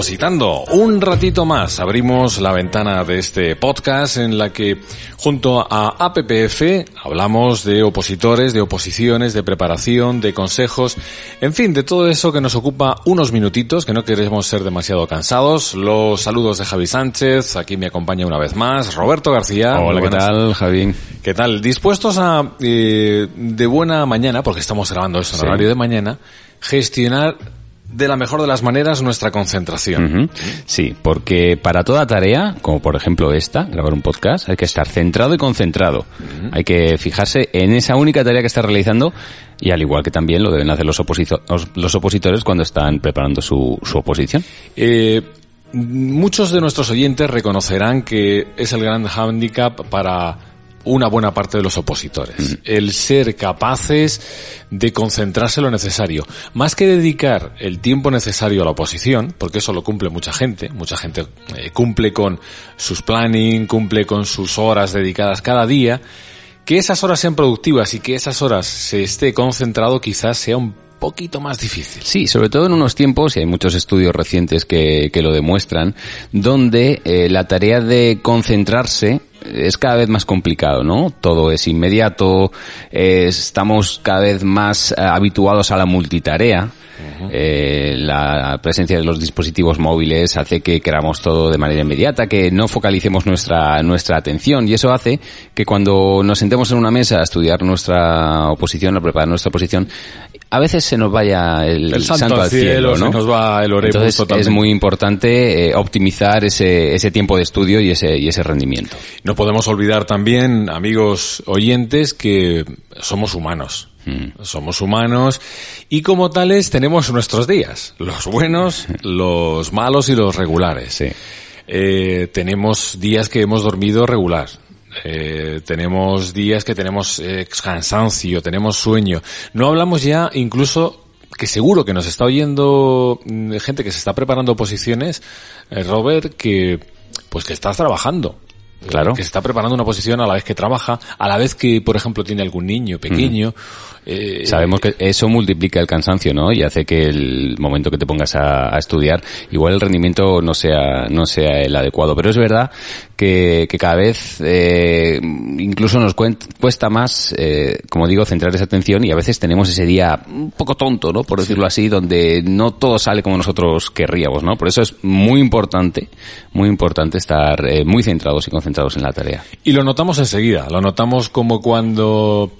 Opositando, un ratito más abrimos la ventana de este podcast en la que junto a APPF hablamos de opositores, de oposiciones, de preparación, de consejos, en fin, de todo eso que nos ocupa unos minutitos, que no queremos ser demasiado cansados. Los saludos de Javi Sánchez, aquí me acompaña una vez más Roberto García. Hola, ¿qué tal, Javi? ¿Qué tal? Dispuestos a, eh, de buena mañana, porque estamos grabando esto en horario de mañana, gestionar de la mejor de las maneras nuestra concentración. Sí, porque para toda tarea, como por ejemplo esta, grabar un podcast, hay que estar centrado y concentrado. Hay que fijarse en esa única tarea que está realizando y al igual que también lo deben hacer los, los opositores cuando están preparando su, su oposición. Eh, muchos de nuestros oyentes reconocerán que es el gran hándicap para una buena parte de los opositores. El ser capaces de concentrarse lo necesario. Más que dedicar el tiempo necesario a la oposición, porque eso lo cumple mucha gente, mucha gente eh, cumple con sus planning, cumple con sus horas dedicadas cada día, que esas horas sean productivas y que esas horas se esté concentrado quizás sea un poquito más difícil. Sí, sobre todo en unos tiempos, y hay muchos estudios recientes que, que lo demuestran, donde eh, la tarea de concentrarse es cada vez más complicado, ¿no? Todo es inmediato, estamos cada vez más eh, habituados a la multitarea. Eh, la presencia de los dispositivos móviles hace que queramos todo de manera inmediata, que no focalicemos nuestra, nuestra atención y eso hace que cuando nos sentemos en una mesa a estudiar nuestra oposición, a preparar nuestra oposición, a veces se nos vaya el, santo, al cielo, ¿no? Se nos va el Entonces es muy importante eh, optimizar ese, ese tiempo de estudio y ese, y ese rendimiento. No podemos olvidar también, amigos oyentes, que somos humanos. Mm. Somos humanos y como tales tenemos nuestros días, los buenos, los malos y los regulares. Eh, tenemos días que hemos dormido regular, eh, tenemos días que tenemos eh, cansancio, tenemos sueño. No hablamos ya incluso que seguro que nos está oyendo mm, gente que se está preparando posiciones, eh, Robert, que pues que estás trabajando. Claro. Que se está preparando una posición a la vez que trabaja, a la vez que, por ejemplo, tiene algún niño pequeño. Eh, Sabemos que eso multiplica el cansancio, ¿no? Y hace que el momento que te pongas a, estudiar, igual el rendimiento no sea, no sea el adecuado. Pero es verdad que, que cada vez, eh, incluso nos cuesta más, eh, como digo, centrar esa atención y a veces tenemos ese día un poco tonto, ¿no? Por decirlo así, donde no todo sale como nosotros querríamos, ¿no? Por eso es muy importante, muy importante estar eh, muy centrados y concentrados en la tarea. Y lo notamos enseguida, lo notamos como cuando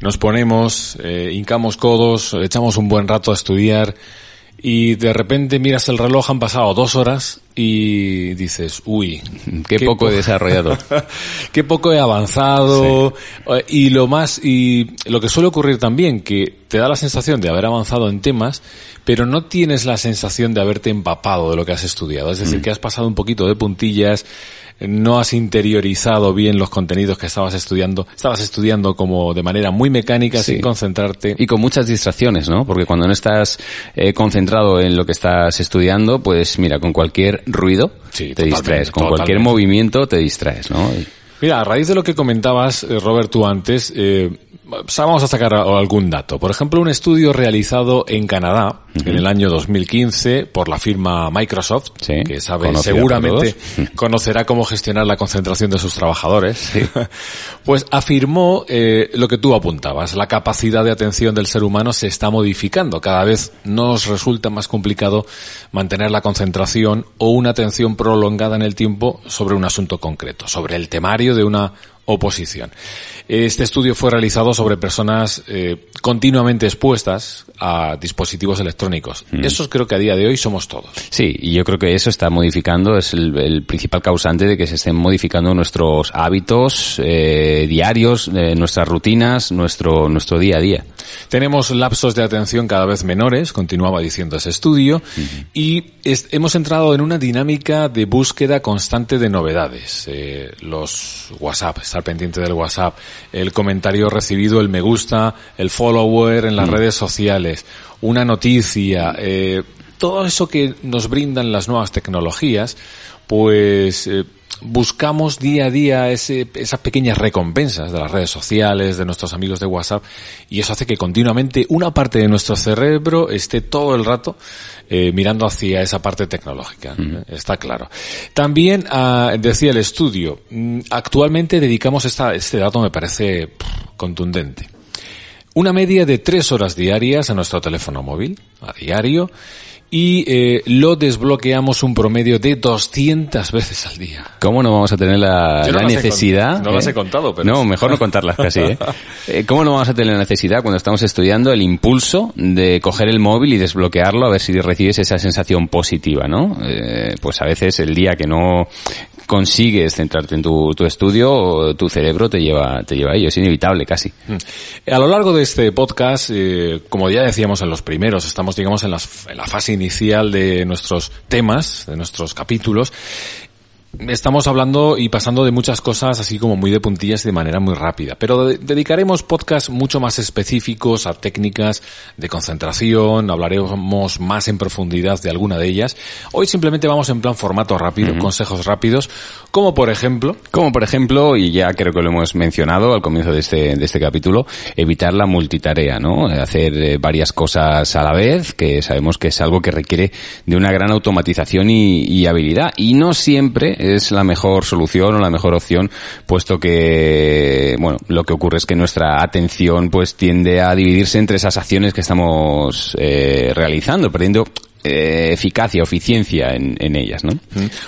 nos ponemos, eh, hincamos codos, echamos un buen rato a estudiar y de repente miras el reloj, han pasado dos horas y dices, uy, qué, poco he desarrollado, qué poco he avanzado. Eh, y lo más y lo que suele ocurrir también que te da la sensación de haber avanzado en temas, pero no tienes la sensación de haberte empapado de lo que has estudiado, es decir, mm. que has pasado un poquito de puntillas, no has interiorizado bien los contenidos que estabas estudiando, estabas estudiando como de manera muy mecánica sin concentrarte. Y con muchas distracciones, ¿no? Porque cuando no estás eh, concentrado en lo que estás estudiando, pues mira, con cualquier ruido te distraes, con cualquier movimiento te distraes, ¿no? Mira, a raíz de lo que comentabas, eh, Robert, tú antes, eh, vamos a sacar algún dato. Por ejemplo, un estudio realizado en Canadá en el año 2015 por la firma Microsoft, que sabe seguramente conocerá cómo gestionar la concentración de sus trabajadores, pues afirmó eh, lo que tú apuntabas. La capacidad de atención del ser humano se está modificando. Cada vez nos resulta más complicado mantener la concentración o una atención prolongada en el tiempo sobre un asunto concreto, sobre el temario de una oposición. Este estudio fue realizado sobre personas eh, continuamente expuestas a dispositivos electrónicos. Mm. Eso creo que a día de hoy somos todos. Sí, y yo creo que eso está modificando, es el, principal causante de que se estén modificando nuestros hábitos eh, diarios, eh, nuestras rutinas, nuestro, nuestro día a día. Tenemos lapsos de atención cada vez menores, continuaba diciendo ese estudio, y hemos entrado en una dinámica de búsqueda constante de novedades. Eh, los WhatsApp, estar pendiente del WhatsApp, el comentario recibido, el me gusta, el follower en las mm. redes sociales, una noticia, eh, todo eso que nos brindan las nuevas tecnologías, pues eh, buscamos día a día ese, esas pequeñas recompensas de las redes sociales, de nuestros amigos de WhatsApp, y eso hace que continuamente una parte de nuestro cerebro esté todo el rato eh, mirando hacia esa parte tecnológica. Está claro. También ah, decía el estudio, mm, actualmente dedicamos esta, este dato me parece contundente. Una media de tres horas diarias a nuestro teléfono móvil, a diario, y eh, lo desbloqueamos un promedio de 200 veces al día. ¿Cómo no vamos a tener la, necesidad? No las he contado, pero... No, mejor no contarlas casi, ¿eh? ¿eh? ¿Cómo no vamos a tener la necesidad cuando estamos estudiando el impulso de coger el móvil y desbloquearlo a ver si recibes esa sensación positiva, ¿no? Eh, pues a veces el día que no consigues centrarte en tu, tu estudio, tu cerebro te lleva, te lleva a ello. Es inevitable casi. Mm. A lo largo de este podcast, eh, como ya decíamos en los primeros, estamos digamos en, las, en la fase inicial de nuestros temas, de nuestros capítulos, estamos hablando y pasando de muchas cosas así como muy de puntillas y de manera muy rápida, pero dedicaremos podcasts mucho más específicos a técnicas de concentración, hablaremos más en profundidad de alguna de ellas. Hoy simplemente vamos en plan formato rápido, consejos rápidos, como por ejemplo... Como por ejemplo, y ya creo que lo hemos mencionado al comienzo de este, de este capítulo, evitar la multitarea, ¿no? Hacer eh, varias cosas a la vez, que sabemos que es algo que requiere de una gran automatización y, y habilidad, y no siempre es la mejor solución o la mejor opción, puesto que, bueno, lo que ocurre es que nuestra atención pues tiende a dividirse entre esas acciones que estamos eh, realizando, perdiendo eh, eficacia, eficiencia en, en, ellas, ¿no?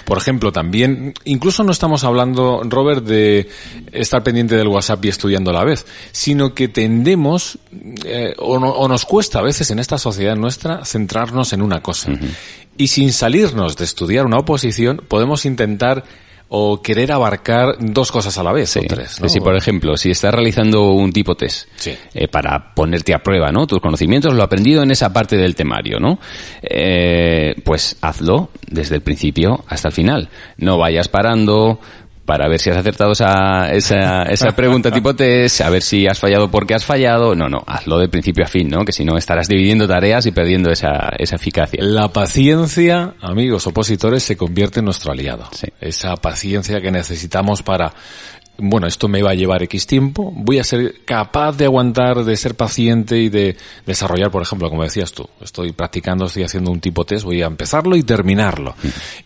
Por ejemplo, también, incluso no estamos hablando, Robert, de estar pendiente del WhatsApp y estudiando a la vez, sino que tendemos, eh, o, nos cuesta a veces en esta sociedad nuestra, centrarnos en una cosa. Y sin salirnos de estudiar una oposición, podemos intentar o querer abarcar dos cosas a la vez o tres. ¿no? Sí, por ejemplo, si estás realizando un tipo test eh, para ponerte a prueba, ¿no? Tus conocimientos, lo aprendido en esa parte del temario, ¿no? Eh, pues hazlo desde el principio hasta el final. No vayas parando, para ver si has acertado esa, esa, esa pregunta tipo test, a ver si has fallado porque has fallado. No, no, hazlo de principio a fin, ¿no? Que si no estarás dividiendo tareas y perdiendo esa, esa eficacia. La paciencia, amigos opositores, se convierte en nuestro aliado. Esa paciencia que necesitamos para bueno, esto me va a llevar X tiempo, voy a ser capaz de aguantar, de ser paciente y de desarrollar, por ejemplo, como decías tú, estoy practicando, estoy haciendo un tipo test, voy a empezarlo y terminarlo.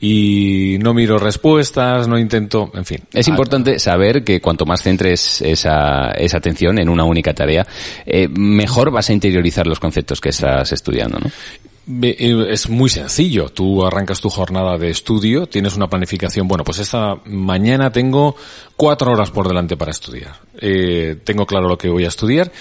Y no miro respuestas, no intento, en fin. Es importante saber que cuanto más centres esa, esa atención en una única tarea, eh, mejor vas a interiorizar los conceptos que estás estudiando, ¿no? Eh, es muy sencillo. Tú arrancas tu jornada de estudio, tienes una planificación. Bueno, pues esta mañana tengo cuatro horas por delante para estudiar. Eh, tengo claro lo que voy a estudiar.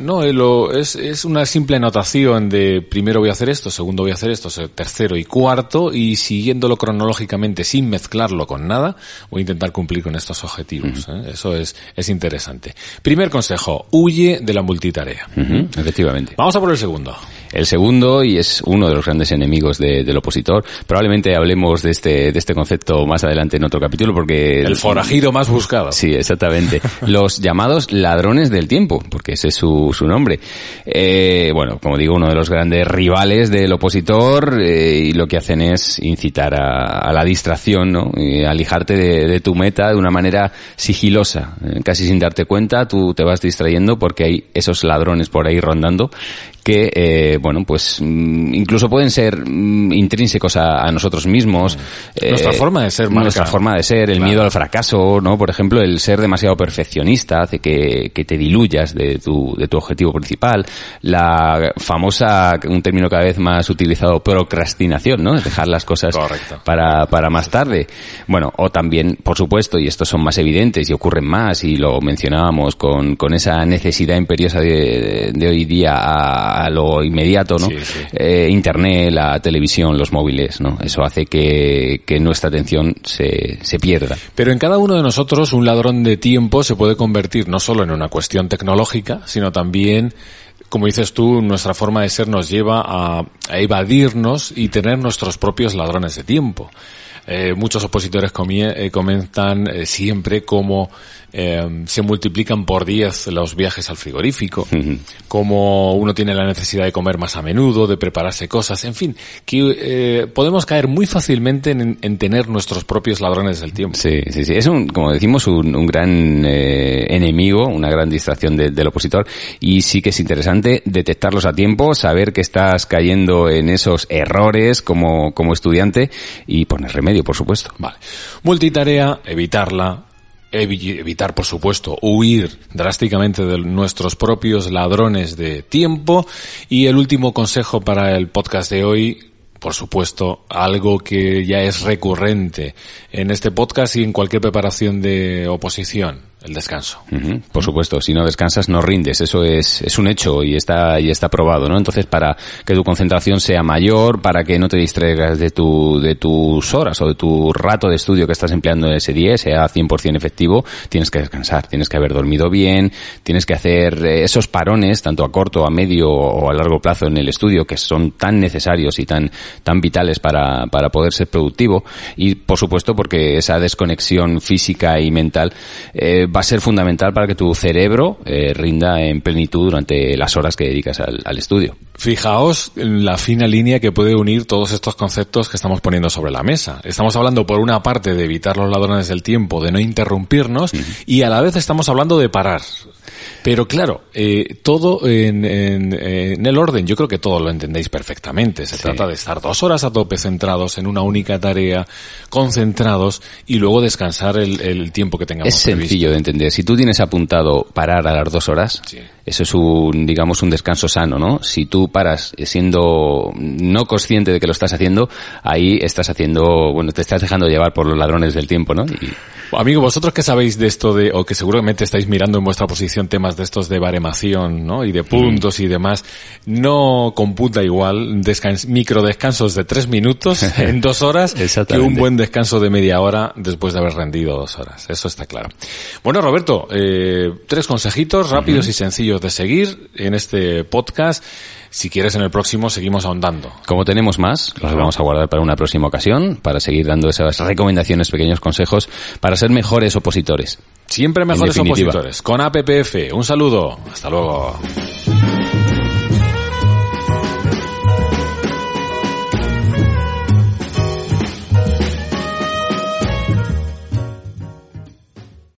No, eh, es, es una simple anotación de primero voy a hacer esto, segundo voy a hacer esto, tercero y cuarto, y siguiéndolo cronológicamente sin mezclarlo con nada, voy a intentar cumplir con estos objetivos. Eso es, es interesante. Primer consejo, huye de la multitarea. Efectivamente. Vamos a por el segundo. El segundo, y es uno de los grandes enemigos del opositor, probablemente hablemos de este, de este concepto más adelante en otro capítulo porque... El forajido más buscado. Sí, exactamente. los llamados ladrones del tiempo, porque ese es su, su nombre. Eh, bueno, como digo, uno de los grandes rivales del opositor eh, y lo que hacen es incitar a, la distracción, ¿no? Y alijarte de, tu meta de una manera sigilosa, eh, casi sin darte cuenta, tú te vas distrayendo porque hay esos ladrones por ahí rondando que, eh, bueno, pues mm, incluso pueden ser mm, intrínsecos a, nosotros mismos. nuestra eh, forma de ser, Nuestra forma de ser, el miedo al fracaso, ¿no? Por ejemplo, el ser demasiado perfeccionista hace que, que te diluyas de tu, de tu objetivo principal. La famosa, un término cada vez más utilizado, procrastinación, ¿no? Dejar las cosas para, para más tarde. Bueno, o también, por supuesto, y estos son más evidentes y ocurren más, y lo mencionábamos con, con esa necesidad imperiosa de, de hoy día a a lo inmediato, ¿no? Eh, Internet, la televisión, los móviles, ¿no? Eso hace que, que nuestra atención se, se pierda. Pero en cada uno de nosotros un ladrón de tiempo se puede convertir no solo en una cuestión tecnológica, sino también como dices tú, nuestra forma de ser nos lleva a, a, evadirnos y tener nuestros propios ladrones de tiempo. Eh, muchos opositores eh, comentan eh, siempre cómo se multiplican por 10 los viajes al frigorífico, cómo uno tiene la necesidad de comer más a menudo, de prepararse cosas, en fin, que podemos caer muy fácilmente en, tener nuestros propios ladrones del tiempo. Sí, sí, sí. Es un, como decimos, un, gran enemigo, una gran distracción del opositor y sí que es interesante detectarlos a tiempo, saber que estás cayendo en esos errores como, como estudiante y poner remedio por supuesto. Vale. Multitarea, evitarla, evitar, por supuesto, huir drásticamente de nuestros propios ladrones de tiempo. Y el último consejo para el podcast de hoy, por supuesto, algo que ya es recurrente en este podcast y en cualquier preparación de oposición el descanso. Por supuesto, si no descansas no rindes, eso es, es un hecho y está, y está probado, ¿no? Entonces, para que tu concentración sea mayor, para que no te distraigas de tu, de tus horas o de tu rato de estudio que estás empleando en ese día, sea 100% efectivo, tienes que descansar, tienes que haber dormido bien, tienes que hacer eh, esos parones, tanto a corto, a medio o a largo plazo en el estudio, que son tan necesarios y tan, tan vitales para, para poder ser productivo. Y, por supuesto, porque esa desconexión física y mental, eh, va a ser fundamental para que tu cerebro eh, rinda en plenitud durante las horas que dedicas al, estudio. Fijaos en la fina línea que puede unir todos estos conceptos que estamos poniendo sobre la mesa. Estamos hablando por una parte de evitar los ladrones del tiempo, de no interrumpirnos, y a la vez estamos hablando de parar. Pero claro, eh, todo en, el orden, yo creo que todo lo entendéis perfectamente. Se trata de estar dos horas a tope centrados en una única tarea, concentrados y luego descansar el, tiempo que tengamos. Es sencillo de entender. Si tú tienes apuntado parar a las dos horas, eso es un, digamos, un descanso sano, ¿no? Si tú paras siendo no consciente de que lo estás haciendo, ahí estás haciendo, bueno, te estás dejando llevar por los ladrones del tiempo, ¿no? Y... Amigo, vosotros que sabéis de esto de, o que seguramente estáis mirando en vuestra posición temas de estos de baremación, ¿no? Y de puntos y demás, no computa igual descans micro descansos de tres minutos en dos horas que un buen descanso de media hora después de haber rendido dos horas. Eso está claro. Bueno, Roberto, eh, tres consejitos rápidos y sencillos de seguir en este podcast. Si quieres, en el próximo seguimos ahondando. Como tenemos más, los vamos a guardar para una próxima ocasión, para seguir dando esas recomendaciones, pequeños consejos, para ser mejores opositores. Siempre mejores opositores. Con APPF. Un saludo. Hasta luego.